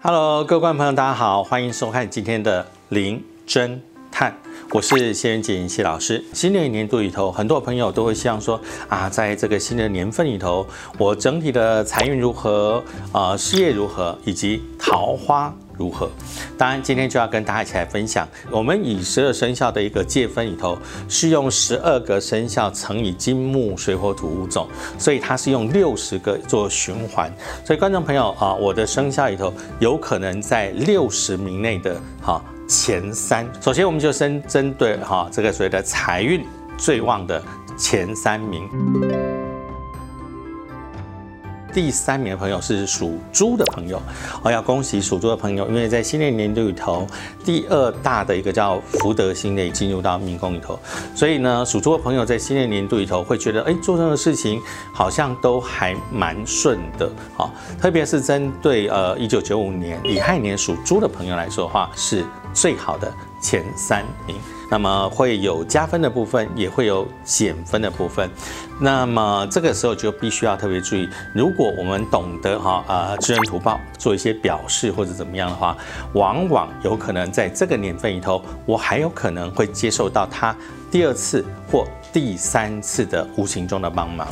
Hello，各位观众朋友，大家好，欢迎收看今天的零侦探，我是谢元锦谢老师。新的一年度里头，很多朋友都会希望说啊，在这个新的年份里头，我整体的财运如何，呃，事业如何，以及桃花。如何？当然，今天就要跟大家一起来分享。我们以十二生肖的一个界分里头，是用十二个生肖乘以金木水火土五种，所以它是用六十个做循环。所以观众朋友啊，我的生肖里头有可能在六十名内的哈前三。首先，我们就先针对哈这个所谓的财运最旺的前三名。第三名的朋友是属猪的朋友，我要恭喜属猪的朋友，因为在新的年度里头，第二大的一个叫福德星的进入到命宫里头，所以呢，属猪的朋友在新的年度里头会觉得，哎，做任何事情好像都还蛮顺的，好，特别是针对呃一九九五年乙亥年属猪的朋友来说的话，是最好的前三名。那么会有加分的部分，也会有减分的部分。那么这个时候就必须要特别注意，如果我们懂得哈呃知恩图报，做一些表示或者怎么样的话，往往有可能在这个年份里头，我还有可能会接受到他第二次或第三次的无形中的帮忙。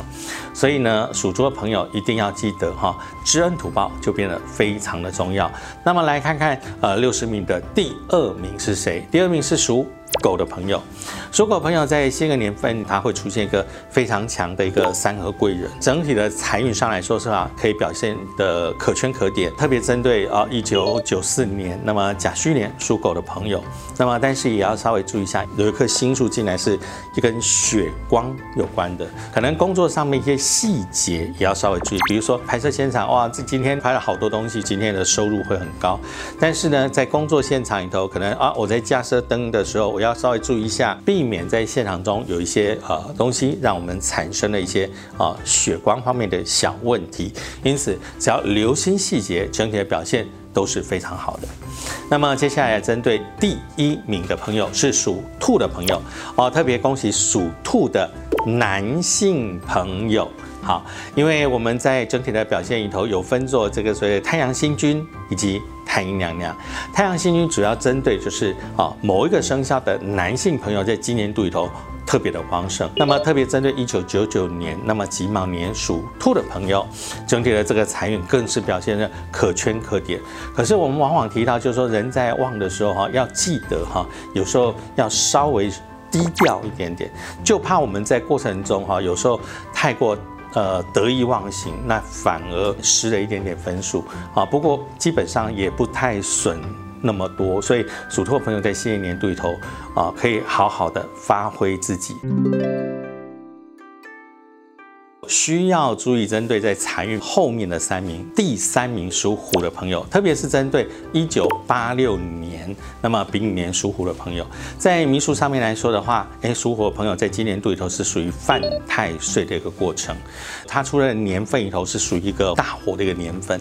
所以呢，属猪的朋友一定要记得哈，知恩图报就变得非常的重要。那么来看看呃六十名的第二名是谁？第二名是属。狗的朋友，属狗朋友在新的年份，它会出现一个非常强的一个三合贵人，整体的财运上来说是吧，可以表现的可圈可点。特别针对啊一九九四年，那么甲戌年属狗的朋友，那么但是也要稍微注意一下，有一颗星宿进来是一跟血光有关的，可能工作上面一些细节也要稍微注意，比如说拍摄现场，哇，这今天拍了好多东西，今天的收入会很高，但是呢，在工作现场里头，可能啊我在架设灯的时候，我要要稍微注意一下，避免在现场中有一些呃东西让我们产生了一些啊血光方面的小问题。因此，只要留心细节，整体的表现都是非常好的。那么接下来针对第一名的朋友是属兔的朋友哦，特别恭喜属兔的男性朋友。好，因为我们在整体的表现里头有分作这个所谓太阳星君以及。太阴娘娘，太阳星君主要针对就是啊某一个生肖的男性朋友，在今年度里头特别的旺盛。那么特别针对一九九九年，那么己卯年属兔的朋友，整体的这个财运更是表现的可圈可点。可是我们往往提到，就是说人在旺的时候哈，要记得哈，有时候要稍微低调一点点，就怕我们在过程中哈，有时候太过。呃，得意忘形，那反而失了一点点分数啊。不过基本上也不太损那么多，所以属兔的朋友在新一年度里头啊，可以好好的发挥自己。需要注意针对在财运后面的三名，第三名属虎的朋友，特别是针对一九八六年，那么丙年属虎的朋友，在民俗上面来说的话，哎，属虎的朋友在今年度里头是属于犯太岁的一个过程，它出了年份里头是属于一个大火的一个年份，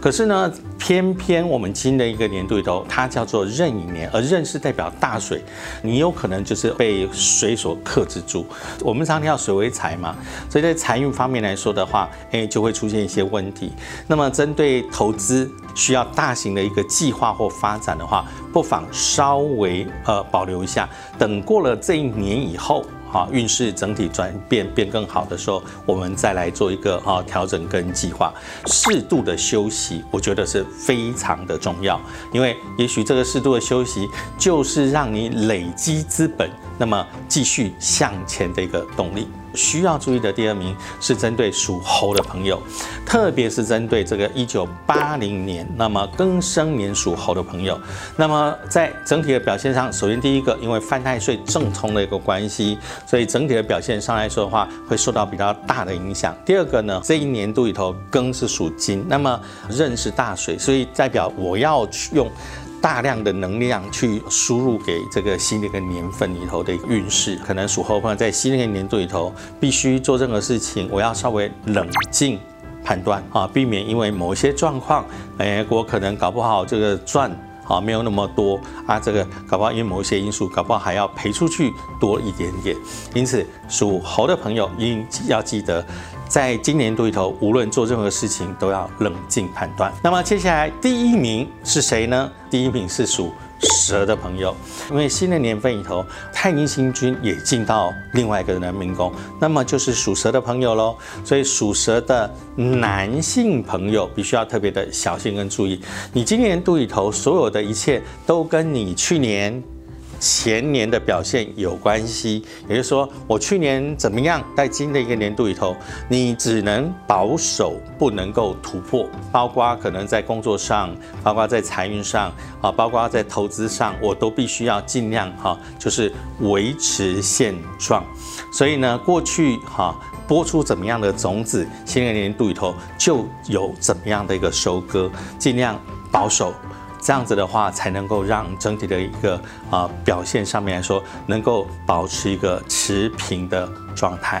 可是呢，偏偏我们新的一个年度里头，它叫做壬寅年，而壬是代表大水，你有可能就是被水所克制住。我们常听到水为财嘛，所以在财。财运方面来说的话，哎，就会出现一些问题。那么，针对投资需要大型的一个计划或发展的话，不妨稍微呃保留一下，等过了这一年以后，哈，运势整体转变变更好的时候，我们再来做一个哈调整跟计划。适度的休息，我觉得是非常的重要，因为也许这个适度的休息，就是让你累积资本，那么继续向前的一个动力。需要注意的第二名是针对属猴的朋友，特别是针对这个一九八零年，那么庚申年属猴的朋友，那么在整体的表现上，首先第一个，因为犯太岁正冲的一个关系，所以整体的表现上来说的话，会受到比较大的影响。第二个呢，这一年度里头庚是属金，那么壬是大水，所以代表我要去用。大量的能量去输入给这个新的一个年份里头的运势，可能属猴朋友在新的一个年度里头必须做任何事情，我要稍微冷静判断啊，避免因为某一些状况，哎，我可能搞不好这个赚啊没有那么多啊，这个搞不好因为某一些因素，搞不好还要赔出去多一点点。因此，属猴的朋友应要记得。在今年度里头，无论做任何事情都要冷静判断。那么接下来第一名是谁呢？第一名是属。蛇的朋友，因为新的年份里头，太阴星君也进到另外一个人的命宫，那么就是属蛇的朋友喽。所以属蛇的男性朋友必须要特别的小心跟注意，你今年度里头所有的一切都跟你去年。前年的表现有关系，也就是说，我去年怎么样，在今的一个年度里头，你只能保守，不能够突破，包括可能在工作上，包括在财运上，啊，包括在投资上，我都必须要尽量哈，就是维持现状。所以呢，过去哈播出怎么样的种子，新的年度里头就有怎么样的一个收割，尽量保守。这样子的话，才能够让整体的一个啊表现上面来说，能够保持一个持平的状态。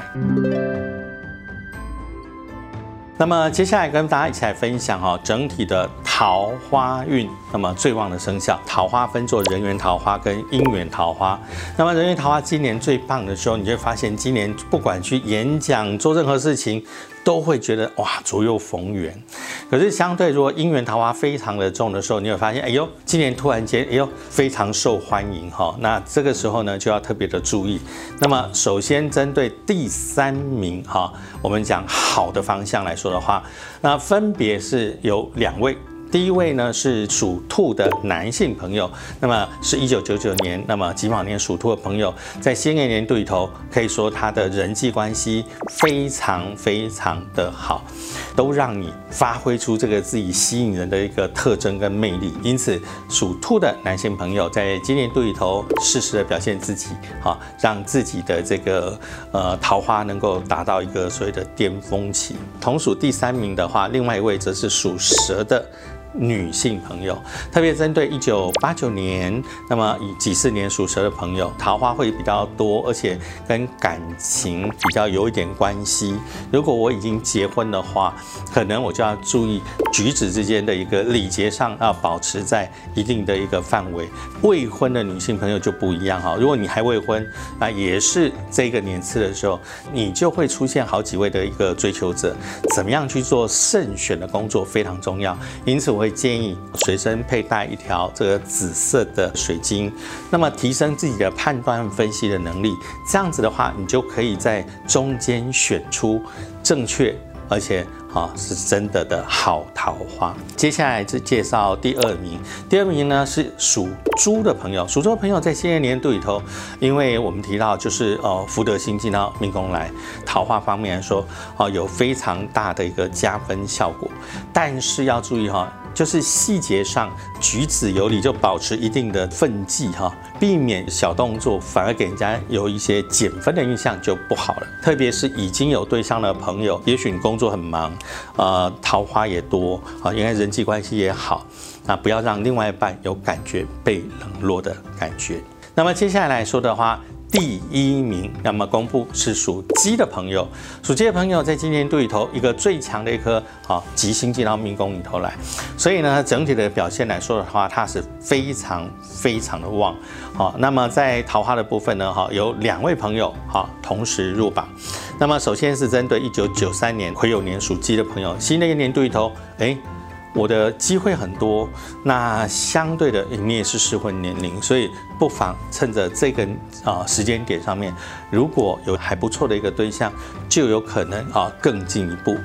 那么接下来跟大家一起来分享哈，整体的桃花运。那么最旺的生肖，桃花分作人缘桃花跟姻缘桃花。那么人缘桃花今年最棒的时候，你就会发现今年不管去演讲做任何事情。都会觉得哇左右逢源，可是相对如果姻缘桃花非常的重的时候，你会发现哎呦今年突然间哎呦非常受欢迎哈，那这个时候呢就要特别的注意。那么首先针对第三名哈，我们讲好的方向来说的话，那分别是有两位。第一位呢是属兔的男性朋友，那么是一九九九年，那么己卯年属兔的朋友，在新一年度里头，可以说他的人际关系非常非常的好，都让你发挥出这个自己吸引人的一个特征跟魅力。因此，属兔的男性朋友在今年度里头适时的表现自己，哈，让自己的这个呃桃花能够达到一个所谓的巅峰期。同属第三名的话，另外一位则是属蛇的。女性朋友，特别针对一九八九年，那么以几四年属蛇的朋友，桃花会比较多，而且跟感情比较有一点关系。如果我已经结婚的话，可能我就要注意举止之间的一个礼节上要保持在一定的一个范围。未婚的女性朋友就不一样哈，如果你还未婚，那也是这个年次的时候，你就会出现好几位的一个追求者，怎么样去做慎选的工作非常重要。因此我。会建议随身佩戴一条这个紫色的水晶，那么提升自己的判断分析的能力。这样子的话，你就可以在中间选出正确而且啊是真的的好桃花。接下来是介绍第二名，第二名呢是属猪的朋友。属猪的朋友在新的年度里头，因为我们提到就是呃福德星进到命宫来，桃花方面来说啊有非常大的一个加分效果，但是要注意哈。就是细节上举止有礼，就保持一定的分际哈，避免小动作反而给人家有一些减分的印象就不好了。特别是已经有对象的朋友，也许你工作很忙，呃，桃花也多啊，应该人际关系也好，那不要让另外一半有感觉被冷落的感觉。那么接下来来说的话。第一名，那么公布是属鸡的朋友，属鸡的朋友在今年度里头一个最强的一颗好吉星进到命宫里头来，所以呢，整体的表现来说的话，它是非常非常的旺。好，那么在桃花的部分呢，哈，有两位朋友哈同时入榜。那么首先是针对一九九三年癸酉年属鸡的朋友，新的一年度里头，哎。我的机会很多，那相对的你也是适婚年龄，所以不妨趁着这个啊时间点上面，如果有还不错的一个对象，就有可能啊更进一步。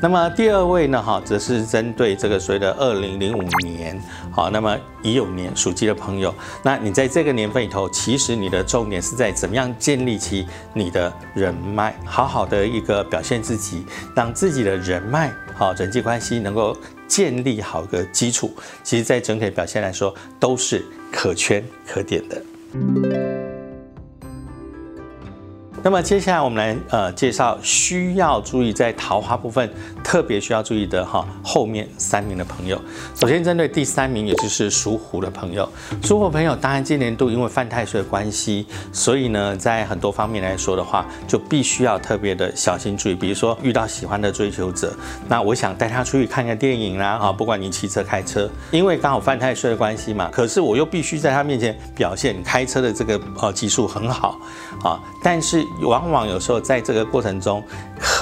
那么第二位呢，哈，则是针对这个所谓的二零零五年，好，那么已有年属鸡的朋友，那你在这个年份里头，其实你的重点是在怎么样建立起你的人脉，好好的一个表现自己，让自己的人脉好人际关系能够。建立好个基础，其实，在整体表现来说，都是可圈可点的。那么接下来我们来呃介绍需要注意在桃花部分特别需要注意的哈后面三名的朋友。首先针对第三名，也就是属虎的朋友，属虎朋友当然今年度因为犯太岁的关系，所以呢在很多方面来说的话，就必须要特别的小心注意。比如说遇到喜欢的追求者，那我想带他出去看个电影啦，哈，不管你骑车开车，因为刚好犯太岁的关系嘛，可是我又必须在他面前表现开车的这个呃技术很好啊，但是。往往有时候在这个过程中，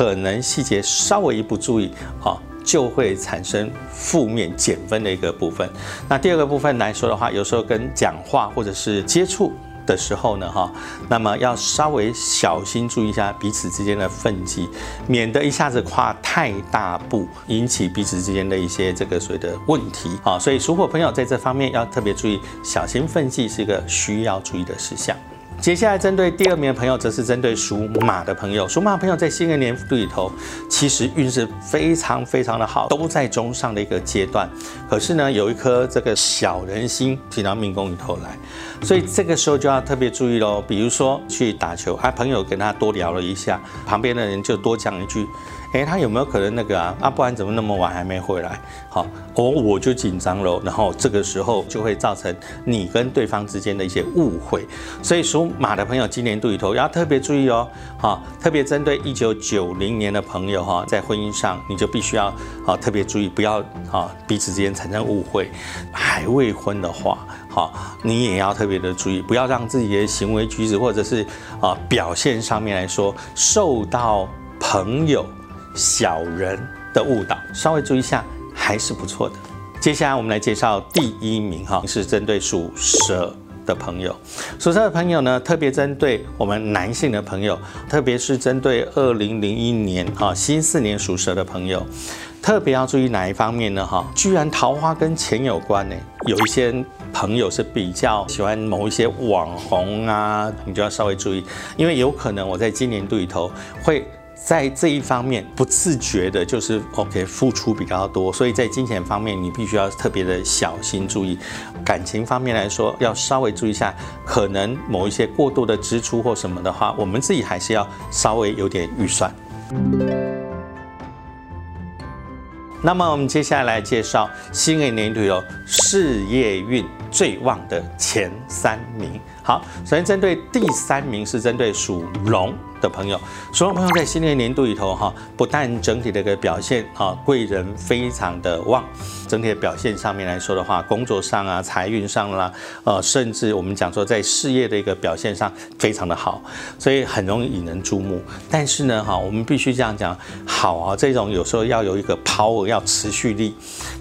可能细节稍微一不注意啊。就会产生负面减分的一个部分。那第二个部分来说的话，有时候跟讲话或者是接触的时候呢，哈，那么要稍微小心注意一下彼此之间的分际，免得一下子跨太大步，引起彼此之间的一些这个所谓的问题啊。所以属火朋友在这方面要特别注意，小心分际是一个需要注意的事项。接下来针对第二名的朋友，则是针对属马的朋友。属马朋友在新的年度里头，其实运势非常非常的好，都在中上的一个阶段。可是呢，有一颗这个小人心提到命宫里头来，所以这个时候就要特别注意喽。比如说去打球，啊，朋友跟他多聊了一下，旁边的人就多讲一句。哎，他有没有可能那个啊？啊，不然怎么那么晚还没回来？好，我我就紧张喽。然后这个时候就会造成你跟对方之间的一些误会。所以属马的朋友，今年度里头要特别注意哦。好，特别针对一九九零年的朋友哈，在婚姻上你就必须要啊特别注意，不要啊彼此之间产生误会。还未婚的话，好，你也要特别的注意，不要让自己的行为举止或者是啊表现上面来说受到朋友。小人的误导，稍微注意一下还是不错的。接下来我们来介绍第一名哈，是针对属蛇的朋友。属蛇的朋友呢，特别针对我们男性的朋友，特别是针对二零零一年啊新四年属蛇的朋友，特别要注意哪一方面呢？哈，居然桃花跟钱有关呢？有一些朋友是比较喜欢某一些网红啊，你就要稍微注意，因为有可能我在今年度里头会。在这一方面不自觉的，就是 OK 付出比较多，所以在金钱方面你必须要特别的小心注意。感情方面来说，要稍微注意一下，可能某一些过度的支出或什么的话，我们自己还是要稍微有点预算。那么我们接下来介绍新的一年里头事业运最旺的前三名。好，首先针对第三名是针对属龙。的朋友，所有朋友在新的年度里头哈，不但整体的一个表现啊，贵人非常的旺，整体的表现上面来说的话，工作上啊，财运上啦，呃，甚至我们讲说在事业的一个表现上非常的好，所以很容易引人注目。但是呢，哈，我们必须这样讲，好啊，这种有时候要有一个 power，要持续力，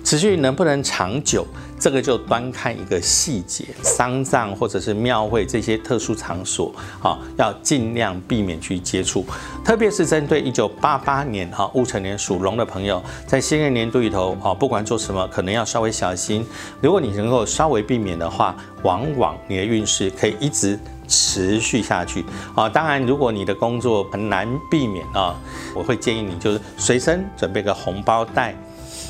持续能不能长久？这个就端看一个细节，丧葬或者是庙会这些特殊场所，哈，要尽量避免去接触。特别是针对一九八八年哈戊辰年属龙的朋友，在新的年度里头，哈，不管做什么，可能要稍微小心。如果你能够稍微避免的话，往往你的运势可以一直持续下去。啊，当然，如果你的工作很难避免啊，我会建议你就是随身准备个红包袋，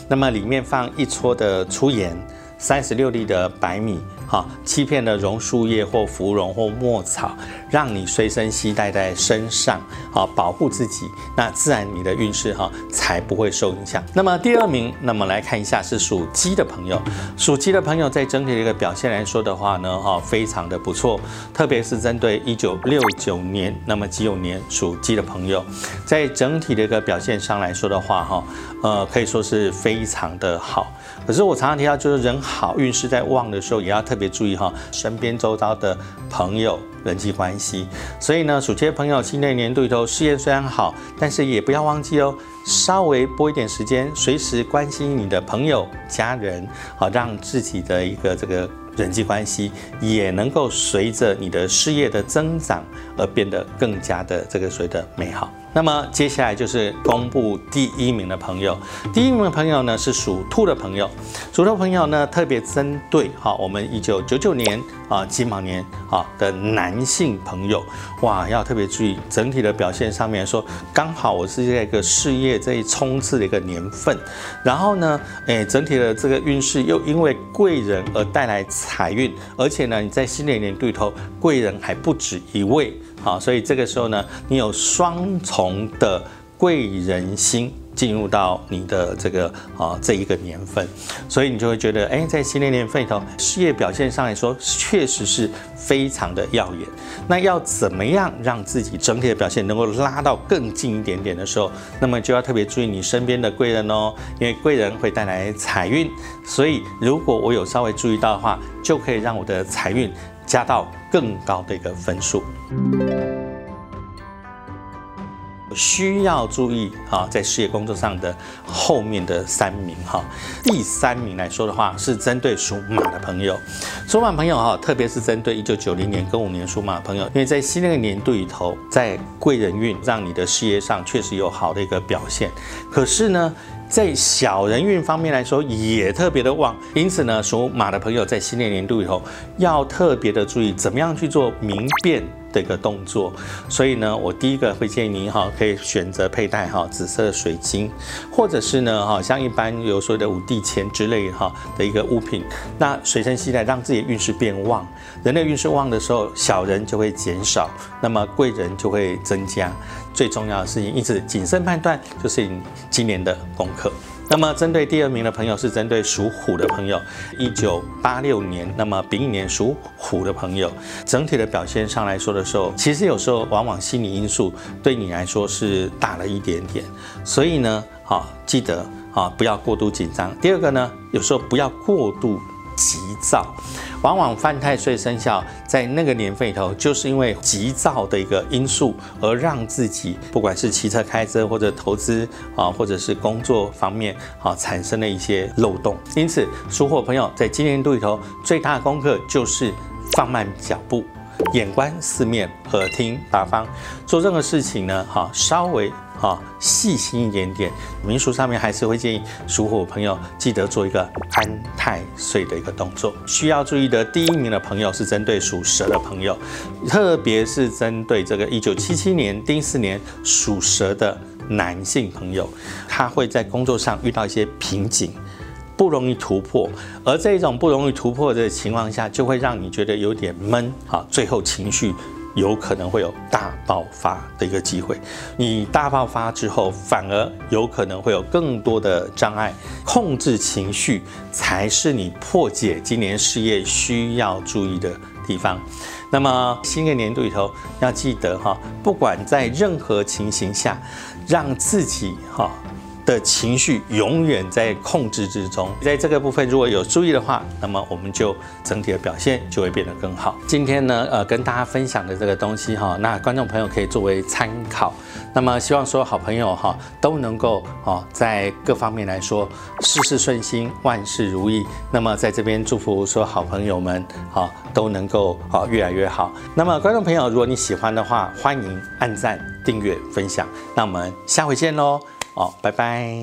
那么里面放一撮的粗盐。三十六粒的白米，哈，七片的榕树叶或芙蓉或墨草，让你随身携带在身上，啊，保护自己，那自然你的运势哈才不会受影响。那么第二名，那么来看一下是属鸡的朋友，属鸡的朋友在整体的一个表现来说的话呢，哈，非常的不错，特别是针对一九六九年，那么己酉年属鸡的朋友，在整体的一个表现上来说的话，哈，呃，可以说是非常的好。可是我常常提到，就是人好运势在旺的时候，也要特别注意哈，身边周遭的朋友人际关系。所以呢，属鸡的朋友，新的年度里头事业虽然好，但是也不要忘记哦，稍微拨一点时间，随时关心你的朋友、家人，好让自己的一个这个。人际关系也能够随着你的事业的增长而变得更加的这个谁的美好。那么接下来就是公布第一名的朋友，第一名的朋友呢是属兔的朋友，属兔朋友呢特别针对哈我们一九九九年啊金卯年啊的男性朋友，哇要特别注意整体的表现上面说，刚好我是在一个事业这一冲刺的一个年份，然后呢，哎整体的这个运势又因为贵人而带来。财运，而且呢，你在新的一年对头贵人还不止一位，好，所以这个时候呢，你有双重的贵人星。进入到你的这个啊这一个年份，所以你就会觉得，哎，在新的年份里头，事业表现上来说，确实是非常的耀眼。那要怎么样让自己整体的表现能够拉到更近一点点的时候，那么就要特别注意你身边的贵人哦，因为贵人会带来财运，所以如果我有稍微注意到的话，就可以让我的财运加到更高的一个分数。需要注意哈，在事业工作上的后面的三名哈。第三名来说的话，是针对属马的朋友，属马朋友哈，特别是针对一九九零年跟五年属马的朋友，因为在新那个年度里头，在贵人运让你的事业上确实有好的一个表现，可是呢。在小人运方面来说，也特别的旺，因此呢，属马的朋友在新年年度以后，要特别的注意怎么样去做明辨。的一个动作，所以呢，我第一个会建议您哈，可以选择佩戴哈紫色水晶，或者是呢哈，像一般有所谓的五帝钱之类哈的一个物品，那随身携带，让自己的运势变旺。人类运势旺的时候，小人就会减少，那么贵人就会增加。最重要的事情，因此谨慎判断就是你今年的功课。那么，针对第二名的朋友是针对属虎的朋友，一九八六年，那么丙寅年属虎的朋友，整体的表现上来说的时候，其实有时候往往心理因素对你来说是大了一点点，所以呢，好记得啊，不要过度紧张。第二个呢，有时候不要过度。急躁，往往犯太岁生肖在那个年份里头，就是因为急躁的一个因素，而让自己不管是骑车、开车，或者投资啊，或者是工作方面啊，产生了一些漏洞。因此，属虎朋友在今年度里头，最大的功课就是放慢脚步，眼观四面，耳听八方，做任何事情呢，哈，稍微。啊，细心一点点，民俗上面还是会建议属虎朋友记得做一个安太岁的一个动作。需要注意的第一名的朋友是针对属蛇的朋友，特别是针对这个一九七七年丁巳年属蛇的男性朋友，他会在工作上遇到一些瓶颈，不容易突破。而这种不容易突破的情况下，就会让你觉得有点闷，啊，最后情绪。有可能会有大爆发的一个机会，你大爆发之后，反而有可能会有更多的障碍。控制情绪才是你破解今年事业需要注意的地方。那么新的年度里头，要记得哈，不管在任何情形下，让自己哈。的情绪永远在控制之中，在这个部分如果有注意的话，那么我们就整体的表现就会变得更好。今天呢，呃，跟大家分享的这个东西哈，那观众朋友可以作为参考。那么希望所有好朋友哈都能够哦，在各方面来说事事顺心，万事如意。那么在这边祝福所有好朋友们哈都能够好越来越好。那么观众朋友，如果你喜欢的话，欢迎按赞、订阅、分享。那我们下回见喽。好，拜拜。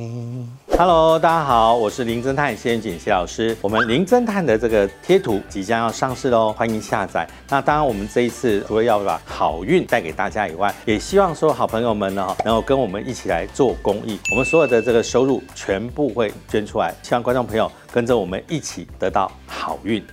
Hello，大家好，我是林侦探谢元锦谢老师。我们林侦探的这个贴图即将要上市喽，欢迎下载。那当然，我们这一次除了要把好运带给大家以外，也希望说好朋友们呢，能够跟我们一起来做公益。我们所有的这个收入全部会捐出来，希望观众朋友跟着我们一起得到好运。